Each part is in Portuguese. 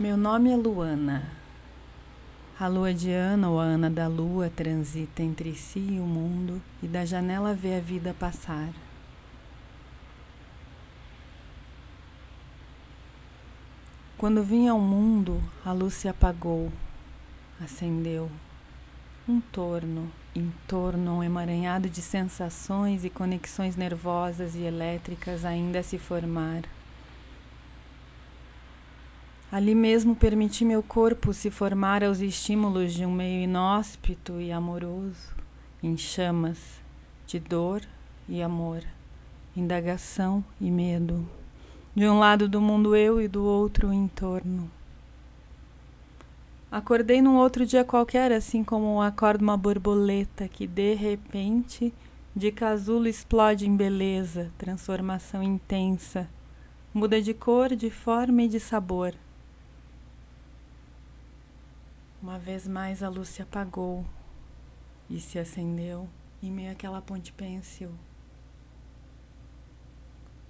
Meu nome é Luana. A lua de Ana ou a Ana da lua transita entre si e o mundo e da janela vê a vida passar. Quando vim ao mundo, a luz se apagou, acendeu. Um torno, em torno, um emaranhado de sensações e conexões nervosas e elétricas ainda a se formar. Ali mesmo permiti meu corpo se formar aos estímulos de um meio inóspito e amoroso, em chamas de dor e amor, indagação e medo. De um lado do mundo eu e do outro o entorno. Acordei num outro dia qualquer, assim como acorda uma borboleta que de repente de casulo explode em beleza, transformação intensa, muda de cor, de forma e de sabor. Uma vez mais a luz se apagou e se acendeu em meio àquela ponte pensil.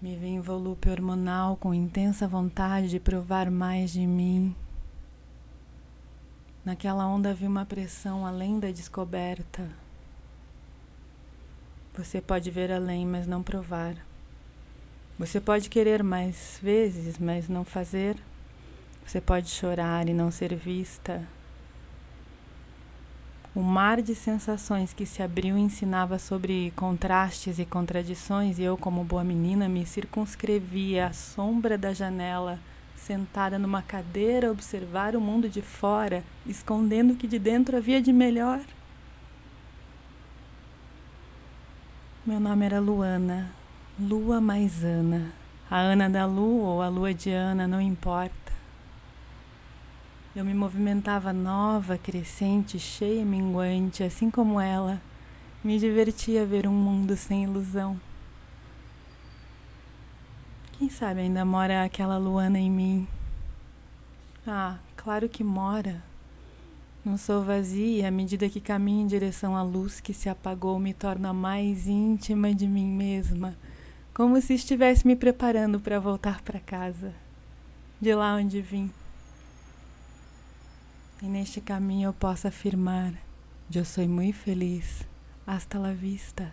Me vi em volúpio hormonal com intensa vontade de provar mais de mim. Naquela onda vi uma pressão além da descoberta. Você pode ver além, mas não provar. Você pode querer mais vezes, mas não fazer. Você pode chorar e não ser vista. O mar de sensações que se abriu ensinava sobre contrastes e contradições, e eu, como boa menina, me circunscrevia à sombra da janela, sentada numa cadeira a observar o mundo de fora, escondendo o que de dentro havia de melhor. Meu nome era Luana, Lua mais Ana. A Ana da Lua ou a Lua de Ana, não importa. Eu me movimentava nova, crescente, cheia e minguante, assim como ela. Me divertia ver um mundo sem ilusão. Quem sabe ainda mora aquela Luana em mim? Ah, claro que mora. Não sou vazia, à medida que caminho em direção à luz que se apagou, me torna mais íntima de mim mesma, como se estivesse me preparando para voltar para casa, de lá onde vim. E neste caminho eu posso afirmar: eu sou muito feliz. Hasta la vista.